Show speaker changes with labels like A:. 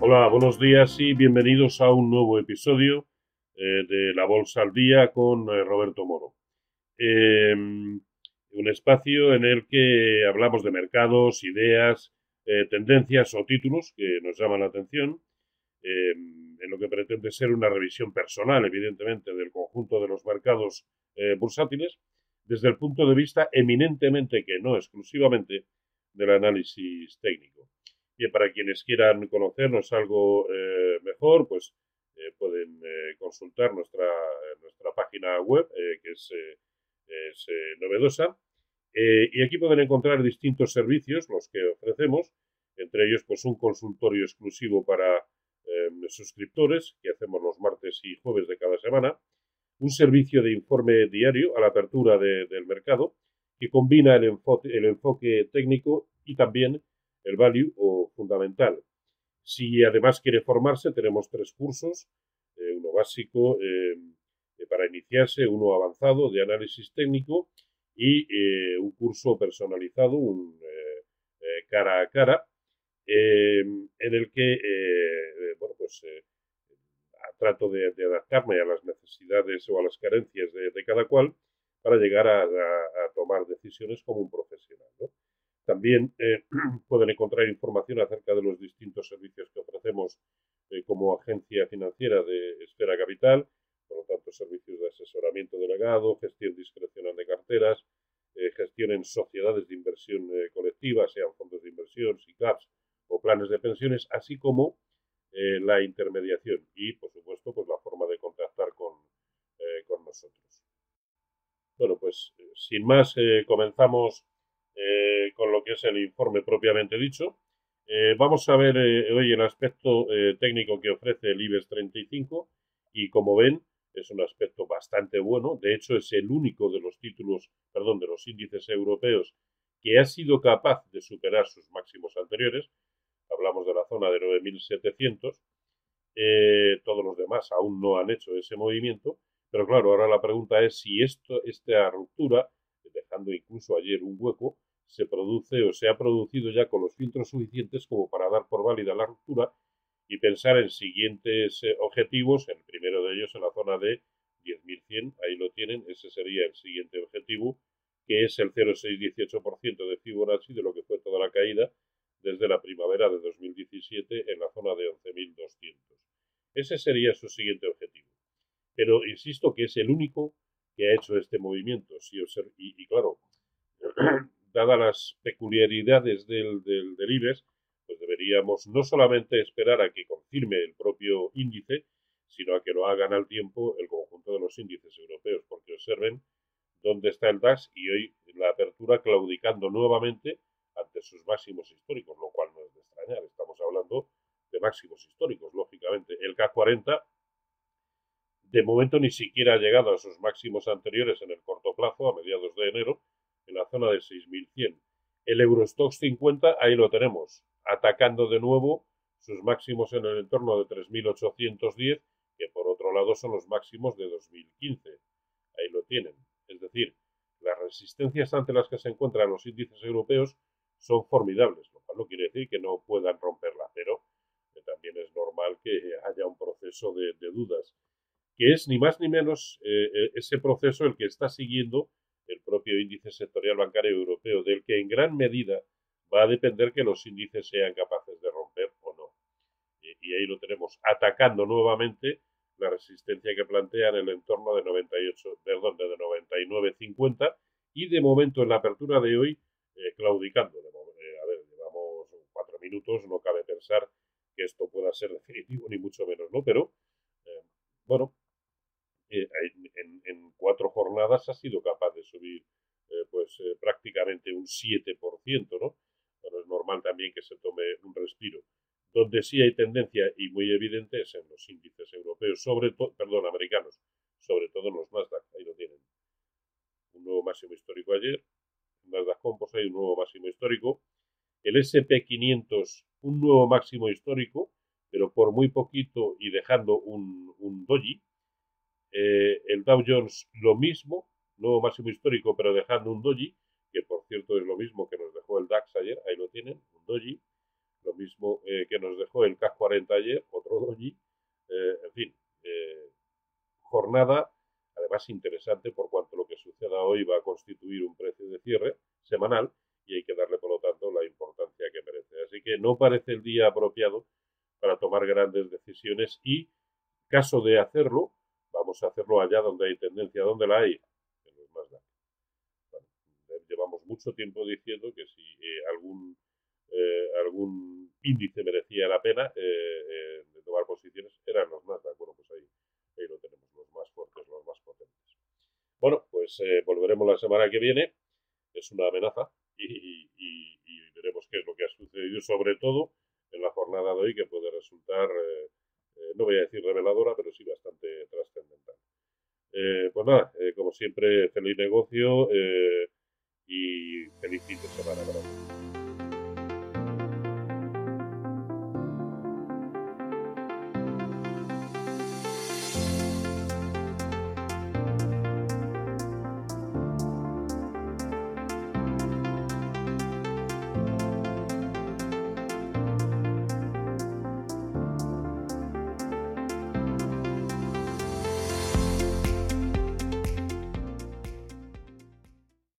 A: Hola, buenos días y bienvenidos a un nuevo episodio eh, de La Bolsa al Día con eh, Roberto Moro. Em, un espacio en el que hablamos de mercados, ideas, eh, tendencias o títulos que nos llaman la atención, em, en lo que pretende ser una revisión personal, evidentemente, del conjunto de los mercados bursátiles, desde el punto de vista eminentemente, que no exclusivamente, del análisis técnico. Y para quienes quieran conocernos algo eh, mejor, pues eh, pueden eh, consultar nuestra, nuestra página web, que es, novedosa. y aquí pueden encontrar distintos servicios, los que ofrecemos, entre ellos pues un consultorio exclusivo para suscriptores, que hacemos los martes y jueves de cada semana, un servicio de informe diario a la apertura del mercado, que combina el enfoque, el enfoque técnico y también el value o fundamental. Si además quiere formarse, tenemos tres cursos, eh, uno básico eh, eh, para iniciarse, uno avanzado de análisis técnico y un curso personalizado, cara a cara, en el que bueno, pues, trato de, adaptarme a las necesidades o a las carencias de, cada cual para llegar a, a, tomar decisiones como un profesional. También eh, pueden encontrar información acerca de los distintos servicios que ofrecemos eh, como agencia financiera de Esfera Capital, por lo tanto, servicios de asesoramiento delegado, gestión discrecional de carteras, eh, gestión en sociedades de inversión colectiva, sean fondos de inversión, SICAPs o planes de pensiones, así como la intermediación y, por supuesto, pues la forma de contactar con, con nosotros. Bueno, pues sin más, comenzamos que es el informe propiamente dicho. Eh, vamos a ver eh, hoy el aspecto técnico que ofrece el IBEX 35 y como ven es un aspecto bastante bueno. De hecho es el único de los títulos, perdón, de los índices europeos que ha sido capaz de superar sus máximos anteriores. Hablamos de la zona de 9.700. todos los demás aún no han hecho ese movimiento. Pero claro, ahora la pregunta es si esto, esta ruptura, dejando incluso ayer un hueco, se produce o se ha producido ya con los filtros suficientes como para dar por válida la ruptura y pensar en siguientes eh, objetivos, el primero de ellos en la zona de 10.100, ahí lo tienen, ese sería el siguiente objetivo, que es el 0,618% de Fibonacci de lo que fue toda la caída desde la primavera de 2017 en la zona de 11.200. Ese sería su siguiente objetivo. Pero insisto que es el único que ha hecho este movimiento. y, y claro, dadas las peculiaridades del, del, IBEX, pues deberíamos no solamente esperar a que confirme el propio índice, sino a que lo hagan al tiempo el conjunto de los índices europeos, porque observen dónde está el DAX y hoy la apertura claudicando nuevamente ante sus máximos históricos, lo cual no es de extrañar, estamos hablando de máximos históricos, lógicamente. El K40 de momento ni siquiera ha llegado a sus máximos anteriores en el corto plazo, a mediados de enero, en la zona de 6.100. El Eurostox 50, ahí lo tenemos, atacando de nuevo sus máximos en el entorno de 3.810, que por otro lado son los máximos de 2015. Ahí lo tienen. Es decir, las resistencias ante las que se encuentran los índices europeos son formidables, lo cual no quiere decir que no puedan romperla, pero también es normal que haya un proceso de, dudas, que es ni más ni menos eh, eh, ese proceso el que está siguiendo el propio índice sectorial bancario europeo, del que en gran medida va a depender que los índices sean capaces de romper o no. Y, ahí lo tenemos, atacando nuevamente la resistencia que plantean en el entorno de 98, perdón, de 99.50 y de momento en la apertura de hoy eh, claudicando. Eh, a ver, llevamos cuatro minutos, no cabe pensar que esto pueda ser definitivo ni mucho menos, ¿no? Pero eh, bueno, en, cuatro jornadas ha sido capaz de subir eh, pues eh, prácticamente un 7%, ¿no? Bueno, es normal también que se tome un respiro. Donde sí hay tendencia y muy evidente es en los índices europeos, sobre todo, perdón, americanos, sobre todo en los Nasdaq, ahí lo tienen. Un nuevo máximo histórico ayer, Nasdaq Composite hay un nuevo máximo histórico, el SP500 un nuevo máximo histórico, pero por muy poquito y dejando un, un doji, eh, el Dow Jones lo mismo, nuevo máximo histórico, pero dejando un doji, que por cierto es lo mismo que nos dejó el DAX ayer, ahí lo tienen, un doji. lo mismo que nos dejó el CAC 40 ayer, otro doji, en fin, jornada además interesante por cuanto lo que suceda hoy va a constituir un precio de cierre semanal y hay que darle por lo tanto la importancia que merece. Así que no parece el día apropiado para tomar grandes decisiones y, caso de hacerlo, hacerlo allá donde hay tendencia, donde la hay, en los más llevamos mucho tiempo diciendo que si eh, algún eh, algún índice merecía la pena eh, de tomar posiciones eran los más Bueno, pues ahí, ahí lo tenemos, los más fuertes, los más potentes. Bueno, pues volveremos la semana que viene. Es una amenaza y, veremos qué es lo que ha sucedido, sobre todo en la jornada de hoy, que puede resultar, eh, eh, no voy a decir reveladora, pero sí bastante. Eh, pues nada, como siempre, feliz negocio y feliz fin de semana para.